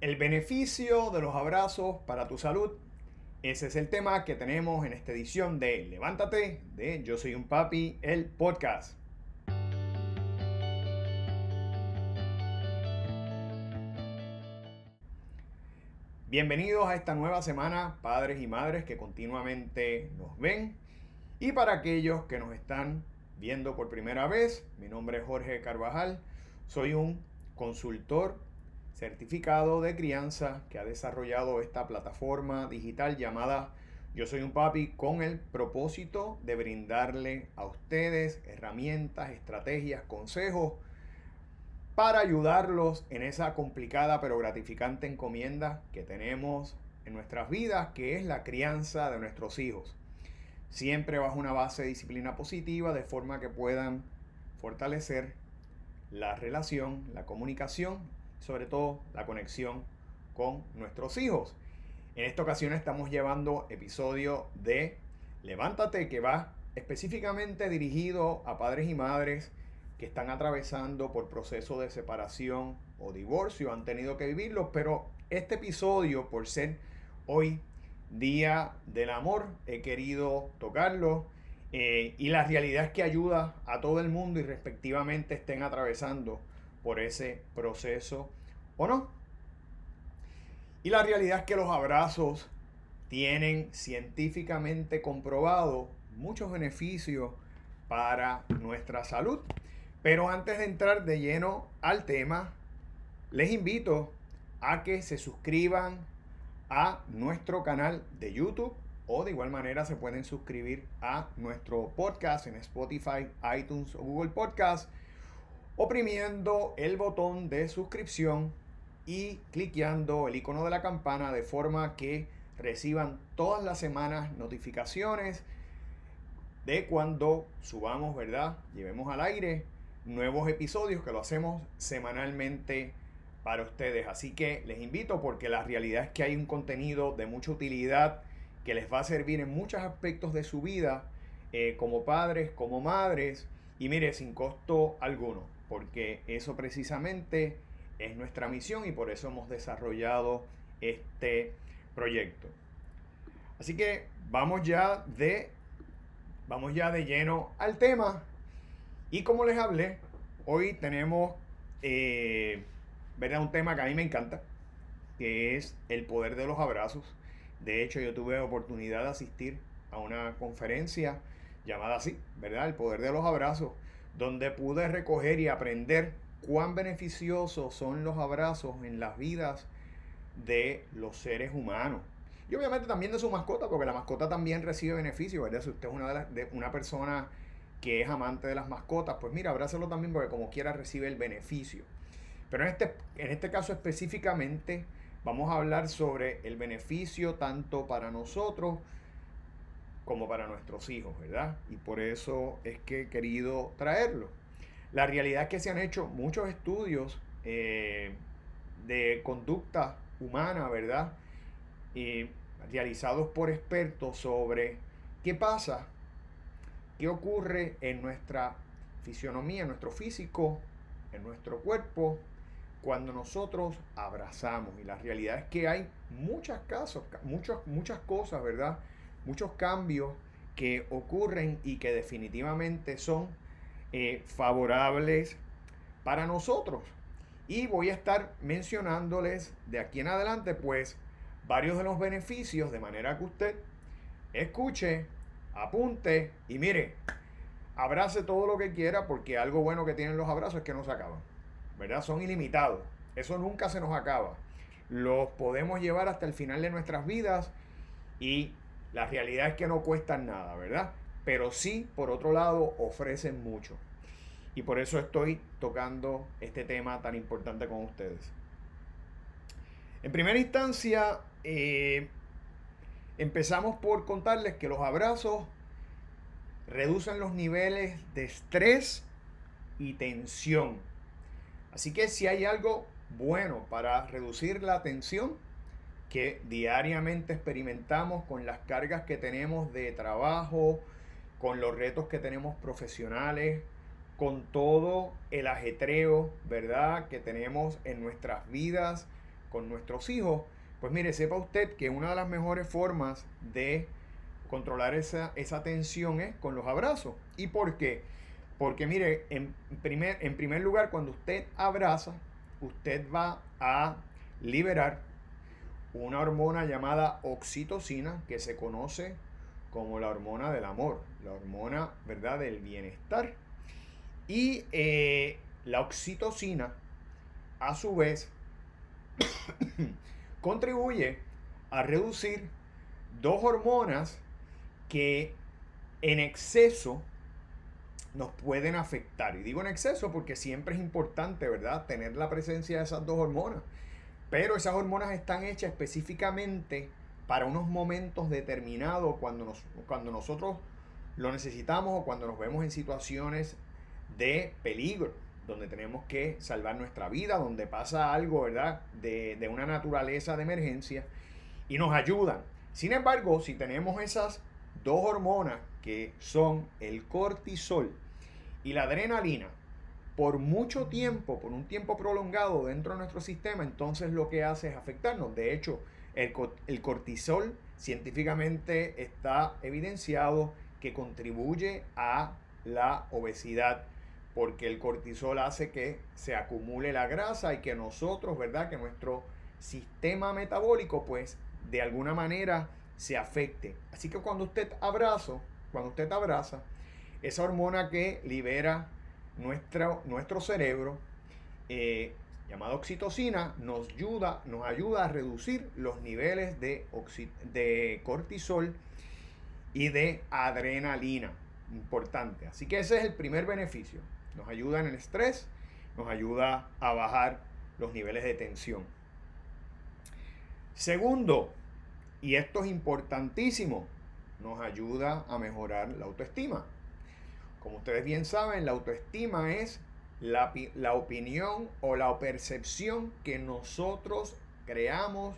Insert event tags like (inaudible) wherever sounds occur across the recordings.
El beneficio de los abrazos para tu salud. Ese es el tema que tenemos en esta edición de Levántate de Yo Soy un Papi, el podcast. Bienvenidos a esta nueva semana, padres y madres que continuamente nos ven. Y para aquellos que nos están viendo por primera vez, mi nombre es Jorge Carvajal, soy un consultor certificado de crianza que ha desarrollado esta plataforma digital llamada Yo Soy un Papi con el propósito de brindarle a ustedes herramientas, estrategias, consejos para ayudarlos en esa complicada pero gratificante encomienda que tenemos en nuestras vidas, que es la crianza de nuestros hijos. Siempre bajo una base de disciplina positiva, de forma que puedan fortalecer la relación, la comunicación sobre todo la conexión con nuestros hijos. En esta ocasión estamos llevando episodio de Levántate que va específicamente dirigido a padres y madres que están atravesando por proceso de separación o divorcio, han tenido que vivirlo, pero este episodio, por ser hoy Día del Amor, he querido tocarlo eh, y la realidad es que ayuda a todo el mundo y respectivamente estén atravesando por ese proceso o no. Y la realidad es que los abrazos tienen científicamente comprobado muchos beneficios para nuestra salud. Pero antes de entrar de lleno al tema, les invito a que se suscriban a nuestro canal de YouTube o de igual manera se pueden suscribir a nuestro podcast en Spotify, iTunes o Google Podcast oprimiendo el botón de suscripción y cliqueando el icono de la campana de forma que reciban todas las semanas notificaciones de cuando subamos, ¿verdad? Llevemos al aire nuevos episodios que lo hacemos semanalmente para ustedes. Así que les invito porque la realidad es que hay un contenido de mucha utilidad que les va a servir en muchos aspectos de su vida eh, como padres, como madres y mire, sin costo alguno porque eso precisamente es nuestra misión y por eso hemos desarrollado este proyecto. Así que vamos ya de vamos ya de lleno al tema y como les hablé, hoy tenemos eh, ¿verdad? un tema que a mí me encanta, que es el poder de los abrazos. De hecho, yo tuve oportunidad de asistir a una conferencia llamada así, ¿verdad? El poder de los abrazos donde pude recoger y aprender cuán beneficiosos son los abrazos en las vidas de los seres humanos. Y obviamente también de su mascota, porque la mascota también recibe beneficios, ¿verdad? Si usted es una, de, una persona que es amante de las mascotas, pues mira, abrázalo también porque como quiera recibe el beneficio. Pero en este, en este caso específicamente vamos a hablar sobre el beneficio tanto para nosotros como para nuestros hijos, ¿verdad? Y por eso es que he querido traerlo. La realidad es que se han hecho muchos estudios eh, de conducta humana, ¿verdad? Y realizados por expertos sobre qué pasa, qué ocurre en nuestra fisionomía, en nuestro físico, en nuestro cuerpo, cuando nosotros abrazamos. Y la realidad es que hay muchas casos, muchas, muchas cosas, ¿verdad? Muchos cambios que ocurren y que definitivamente son eh, favorables para nosotros. Y voy a estar mencionándoles de aquí en adelante, pues, varios de los beneficios, de manera que usted escuche, apunte y mire, abrace todo lo que quiera, porque algo bueno que tienen los abrazos es que no se acaban, ¿verdad? Son ilimitados. Eso nunca se nos acaba. Los podemos llevar hasta el final de nuestras vidas y la realidad es que no cuestan nada, ¿verdad? Pero sí, por otro lado, ofrecen mucho. Y por eso estoy tocando este tema tan importante con ustedes. En primera instancia, eh, empezamos por contarles que los abrazos reducen los niveles de estrés y tensión. Así que si hay algo bueno para reducir la tensión, que diariamente experimentamos con las cargas que tenemos de trabajo, con los retos que tenemos profesionales, con todo el ajetreo, ¿verdad?, que tenemos en nuestras vidas con nuestros hijos, pues mire, sepa usted que una de las mejores formas de controlar esa, esa tensión es con los abrazos. ¿Y por qué? Porque mire, en primer, en primer lugar, cuando usted abraza, usted va a liberar una hormona llamada oxitocina que se conoce como la hormona del amor, la hormona, ¿verdad?, del bienestar. Y eh, la oxitocina, a su vez, (coughs) contribuye a reducir dos hormonas que en exceso nos pueden afectar. Y digo en exceso porque siempre es importante, ¿verdad?, tener la presencia de esas dos hormonas. Pero esas hormonas están hechas específicamente para unos momentos determinados cuando, nos, cuando nosotros lo necesitamos o cuando nos vemos en situaciones de peligro, donde tenemos que salvar nuestra vida, donde pasa algo, ¿verdad?, de, de una naturaleza de emergencia y nos ayudan. Sin embargo, si tenemos esas dos hormonas que son el cortisol y la adrenalina, por mucho tiempo, por un tiempo prolongado dentro de nuestro sistema, entonces lo que hace es afectarnos. De hecho, el, cortisol científicamente está evidenciado que contribuye a la obesidad porque el cortisol hace que se acumule la grasa y que nosotros, ¿verdad? Que nuestro sistema metabólico pues de alguna manera se afecte. Así que cuando usted abraza, cuando usted abraza, esa hormona que libera nuestro, nuestro cerebro, eh, llamada oxitocina, nos ayuda, nos ayuda a reducir los niveles de, de cortisol y de adrenalina. Importante. Así que ese es el primer beneficio. Nos ayuda en el estrés, nos ayuda a bajar los niveles de tensión. Segundo, y esto es importantísimo, nos ayuda a mejorar la autoestima. Como ustedes bien saben, la autoestima es la, la, opinión o la percepción que nosotros creamos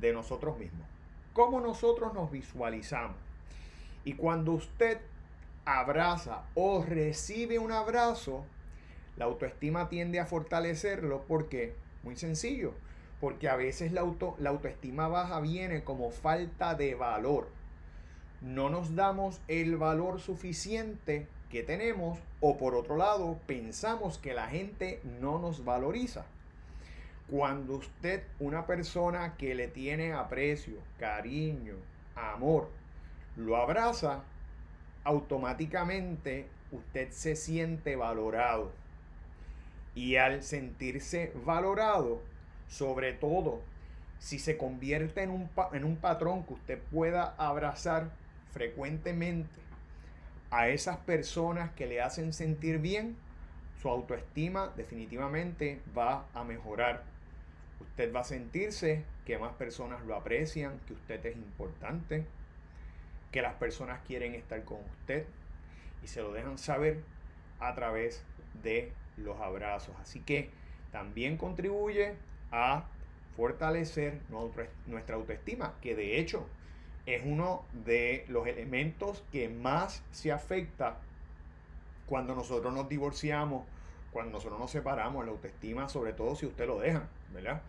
de nosotros mismos. Cómo nosotros nos visualizamos. Y cuando usted abraza o recibe un abrazo, la autoestima tiende a fortalecerlo porque, muy sencillo, porque a veces la, auto, la autoestima baja viene como falta de valor. No nos damos el valor suficiente que tenemos o por otro lado pensamos que la gente no nos valoriza. Cuando usted, una persona que le tiene aprecio, cariño, amor, lo abraza, automáticamente usted se siente valorado. Y al sentirse valorado, sobre todo si se convierte en un, en un patrón que usted pueda abrazar frecuentemente a esas personas que le hacen sentir bien, su autoestima definitivamente va a mejorar. Usted va a sentirse que más personas lo aprecian, que usted es importante, que las personas quieren estar con usted y se lo dejan saber a través de los abrazos. Así que también contribuye a fortalecer nuestra autoestima, que de hecho es uno de los elementos que más se afecta cuando nosotros nos divorciamos, cuando nosotros nos separamos, la autoestima, sobre todo si usted lo deja, ¿verdad?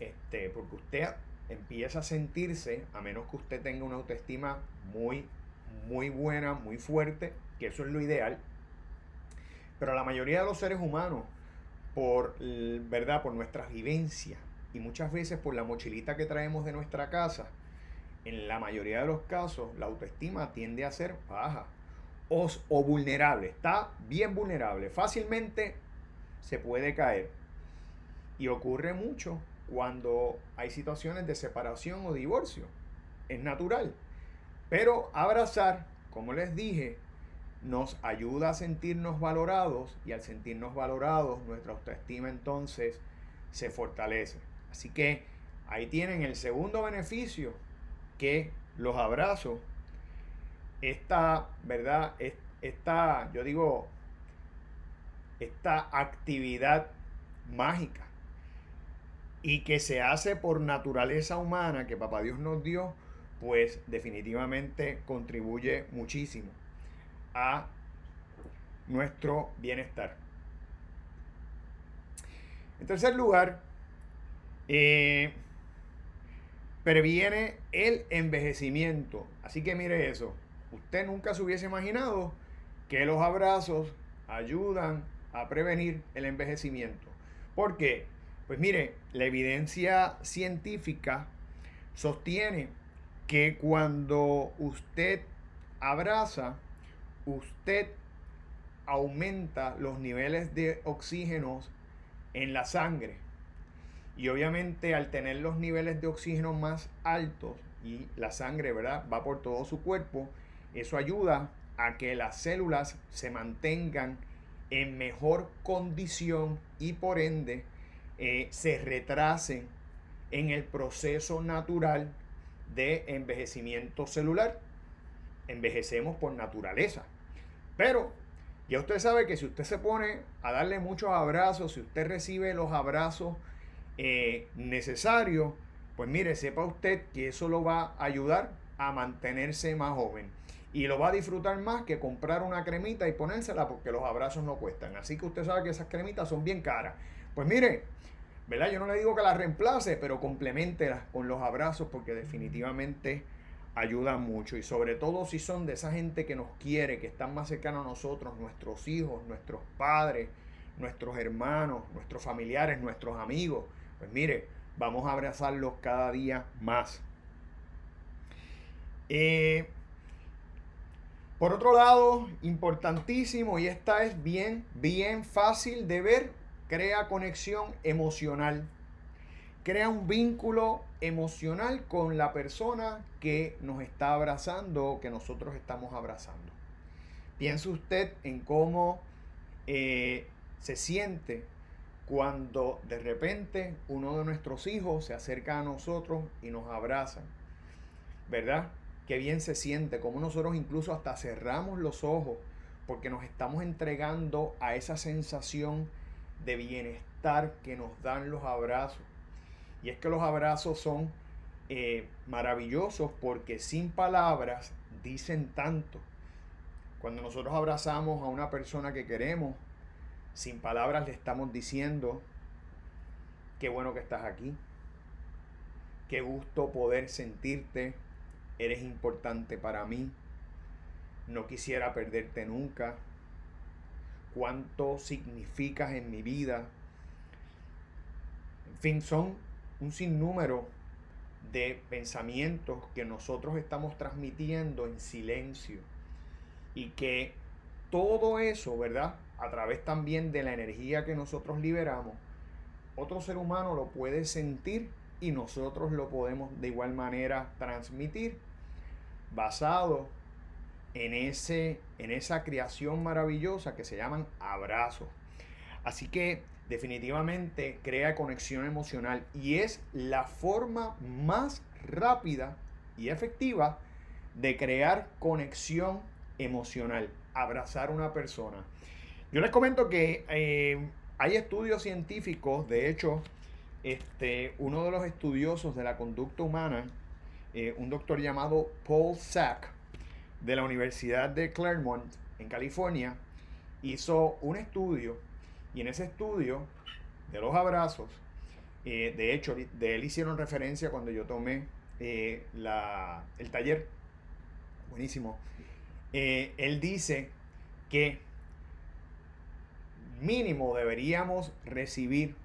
Este, porque usted empieza a sentirse, a menos que usted tenga una autoestima muy, muy buena, muy fuerte, que eso es lo ideal, pero la mayoría de los seres humanos por, ¿verdad? por nuestras vivencias y muchas veces por la mochilita que traemos de nuestra casa, en la mayoría de los casos la autoestima tiende a ser baja o, o vulnerable. Está bien vulnerable. Fácilmente se puede caer. Y ocurre mucho cuando hay situaciones de separación o divorcio. Es natural. Pero abrazar, como les dije, nos ayuda a sentirnos valorados y al sentirnos valorados nuestra autoestima entonces se fortalece. Así que ahí tienen el segundo beneficio que los abrazos, esta, ¿verdad? Esta, yo digo, esta actividad mágica y que se hace por naturaleza humana que Papá Dios nos dio, pues definitivamente contribuye muchísimo a nuestro bienestar. En tercer lugar, Eh, previene el envejecimiento. Así que mire eso. Usted nunca se hubiese imaginado que los abrazos ayudan a prevenir el envejecimiento. ¿Por qué? Pues mire, la evidencia científica sostiene que cuando usted abraza, usted aumenta los niveles de oxígeno en la sangre. Y obviamente al tener los niveles de oxígeno más altos y la sangre, ¿verdad? Va por todo su cuerpo, eso ayuda a que las células se mantengan en mejor condición y por ende eh, se retrasen en el proceso natural de envejecimiento celular. Envejecemos por naturaleza. Pero ya usted sabe que si usted se pone a darle muchos abrazos, si usted recibe los abrazos eh, necesarios, pues mire, sepa usted que eso lo va a ayudar a mantenerse más joven. Y lo va a disfrutar más que comprar una cremita y ponérsela porque los abrazos no cuestan. Así que usted sabe que esas cremitas son bien caras. Pues mire, ¿verdad? Yo no le digo que las reemplace, pero complementelas con los abrazos porque definitivamente ayudan mucho. Y sobre todo si son de esa gente que nos quiere, que están más cercanos a nosotros, nuestros hijos, nuestros padres, nuestros hermanos, nuestros familiares, nuestros amigos. Pues mire, vamos a abrazarlos cada día más. Eh, por otro lado, importantísimo, y esta es bien, bien fácil de ver, crea conexión emocional. Crea un vínculo emocional con la persona que nos está abrazando o que nosotros estamos abrazando. Piense usted en cómo eh, se siente cuando de repente uno de nuestros hijos se acerca a nosotros y nos abraza. ¿Verdad? qué bien se siente, como nosotros incluso hasta cerramos los ojos porque nos estamos entregando a esa sensación de bienestar que nos dan los abrazos. Y es que los abrazos son eh, maravillosos porque sin palabras dicen tanto. Cuando nosotros abrazamos a una persona que queremos, sin palabras le estamos diciendo, qué bueno que estás aquí, qué gusto poder sentirte, eres importante para mí, no quisiera perderte nunca, cuánto significas en mi vida. En fin, son un sinnúmero de pensamientos que nosotros estamos transmitiendo en silencio y que todo eso, ¿verdad? A través también de la energía que nosotros liberamos, otro ser humano lo puede sentir y nosotros lo podemos de igual manera transmitir basado en, ese, en esa creación maravillosa que se llaman abrazos. Así que definitivamente crea conexión emocional y es la forma más rápida y efectiva de crear conexión emocional, abrazar a una persona. Yo les comento que eh, hay estudios científicos, de hecho, este, uno de los estudiosos de la conducta humana eh, un doctor llamado Paul Sack de la Universidad de Claremont en California hizo un estudio y en ese estudio de los abrazos, eh, de hecho, de él hicieron referencia cuando yo tomé eh, el taller, buenísimo, él dice que mínimo deberíamos recibir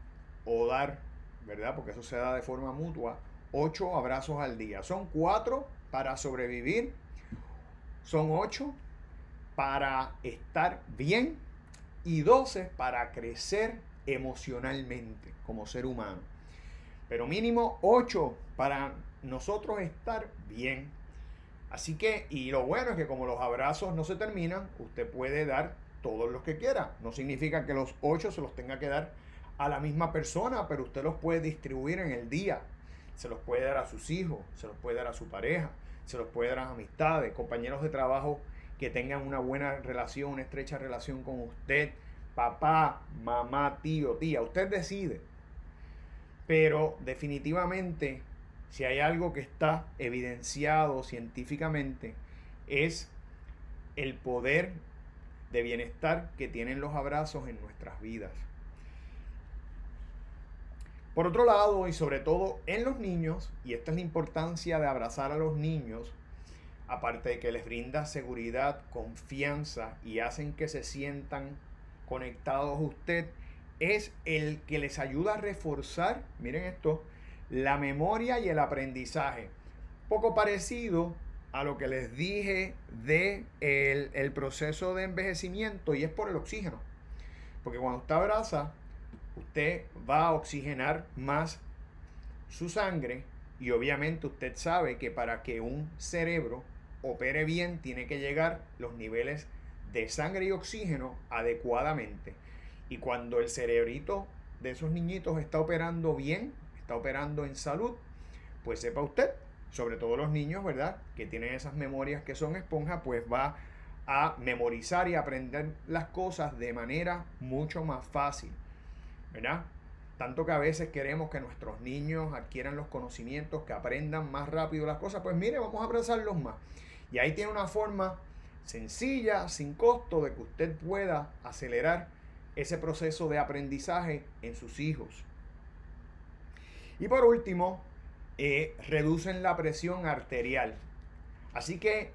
o dar, ¿verdad? Porque eso se da de forma mutua, ocho abrazos al día. Son cuatro para sobrevivir, son ocho para estar bien y doce para crecer emocionalmente como ser humano. Pero mínimo ocho para nosotros estar bien. Así que, y lo bueno es que como los abrazos no se terminan, usted puede dar todos los que quiera. No significa que los ocho se los tenga que dar a la misma persona, pero usted los puede distribuir en el día se los puede dar a sus hijos, se los puede dar a su pareja, se los puede dar a amistades, compañeros de trabajo que tengan una buena relación, una estrecha relación con usted, papá, mamá, tío, tía, usted decide. Pero definitivamente, si hay algo que está evidenciado científicamente, es el poder de bienestar que tienen los abrazos en nuestras vidas. Por otro lado, y sobre todo en los niños, y esta es la importancia de abrazar a los niños, aparte de que les brinda seguridad, confianza y hacen que se sientan conectados a usted, es el que les ayuda a reforzar, miren esto, la memoria y el aprendizaje. Poco parecido a lo que les dije de el, proceso de envejecimiento y es por el oxígeno. Porque cuando usted abraza, usted va a oxigenar más su sangre y obviamente usted sabe que para que un cerebro opere bien tiene que llegar los niveles de sangre y oxígeno adecuadamente. Y cuando el cerebrito de esos niñitos está operando bien, está operando en salud, pues sepa usted, sobre todo los niños, ¿verdad? Que tienen esas memorias que son esponjas, pues va a memorizar y aprender las cosas de manera mucho más fácil, ¿verdad? Tanto que a veces queremos que nuestros niños adquieran los conocimientos, que aprendan más rápido las cosas, pues mire, vamos a abrazarlos más. Y ahí tiene una forma sencilla, sin costo, de que usted pueda acelerar ese proceso de aprendizaje en sus hijos. Y por último, eh, reducen la presión arterial. Así que,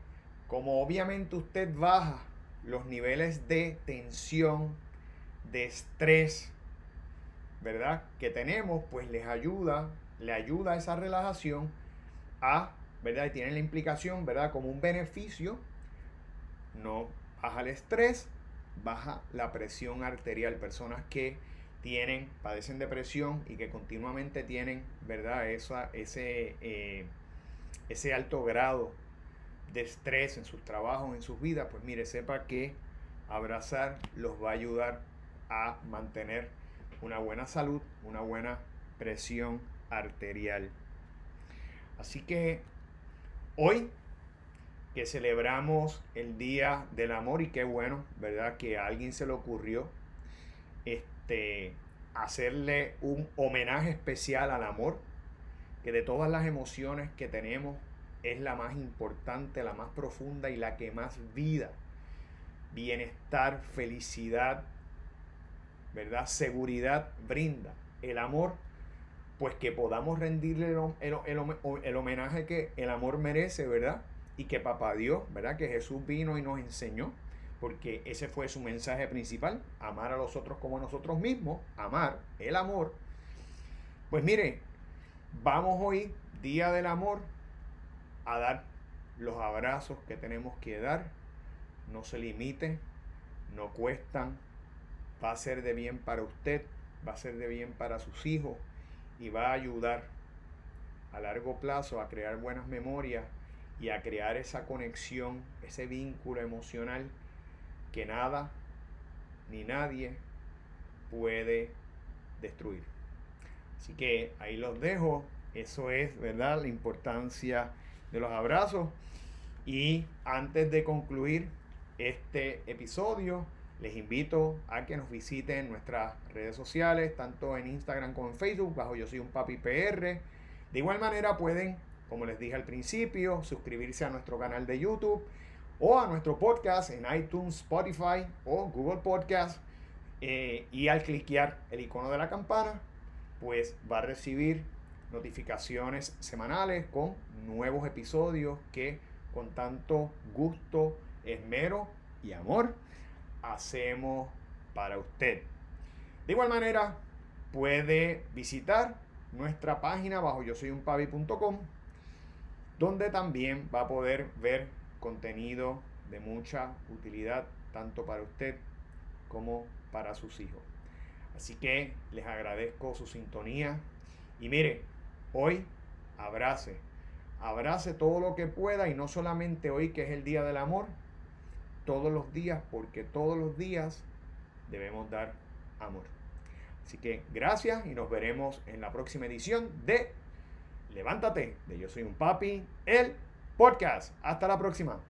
como obviamente usted baja los niveles de tensión, de estrés, ¿verdad? Que tenemos, pues les ayuda, le ayuda a esa relajación a, ¿verdad? Y tiene la implicación, ¿verdad? Como un beneficio, no baja el estrés, baja la presión arterial. Personas que tienen, padecen depresión y que continuamente tienen, ¿verdad? Esa, ese, eh, ese alto grado de estrés en sus trabajos, en sus vidas, pues mire, sepa que abrazar los va a ayudar a mantener una buena salud, una buena presión arterial. Así que hoy que celebramos el Día del Amor y qué bueno, ¿verdad? Que a alguien se le ocurrió este, hacerle un homenaje especial al amor, que de todas las emociones que tenemos es la más importante, la más profunda y la que más vida, bienestar, felicidad, ¿verdad? Seguridad brinda. El amor, pues que podamos rendirle el, el homenaje que el amor merece, ¿verdad? y que papá Dios, ¿verdad? Que Jesús vino y nos enseñó, porque ese fue su mensaje principal, amar a los otros como a nosotros mismos, amar, el amor. Pues mire, vamos hoy, Día del Amor, a dar los abrazos que tenemos que dar. No se limite, no cuestan, va a ser de bien para usted, va a ser de bien para sus hijos y va a ayudar a largo plazo a crear buenas memorias y a crear esa conexión, ese vínculo emocional que nada ni nadie puede destruir. Así que ahí los dejo. Eso es, ¿verdad? La importancia de los abrazos. Y antes de concluir este episodio, les invito a que nos visiten nuestras redes sociales, tanto en Instagram como en Facebook, bajo Yo Soy un Papi PR. De igual manera pueden como les dije al principio, suscribirse a nuestro canal de YouTube o a nuestro podcast en iTunes, Spotify o Google Podcast. Eh, y al cliquear el icono de la campana, pues va a recibir notificaciones semanales con nuevos episodios que con tanto gusto, esmero y amor hacemos para usted. De igual manera, puede visitar nuestra página bajo yo soy un donde también va a poder ver contenido de mucha utilidad tanto para usted como para sus hijos. Así que les agradezco su sintonía y mire, hoy abrace, abrace todo lo que pueda y no solamente hoy que es el Día del Amor, todos los días, porque todos los días debemos dar amor. Así que gracias y nos veremos en la próxima edición de Levántate de Yo Soy un Papi, el podcast. Hasta la próxima.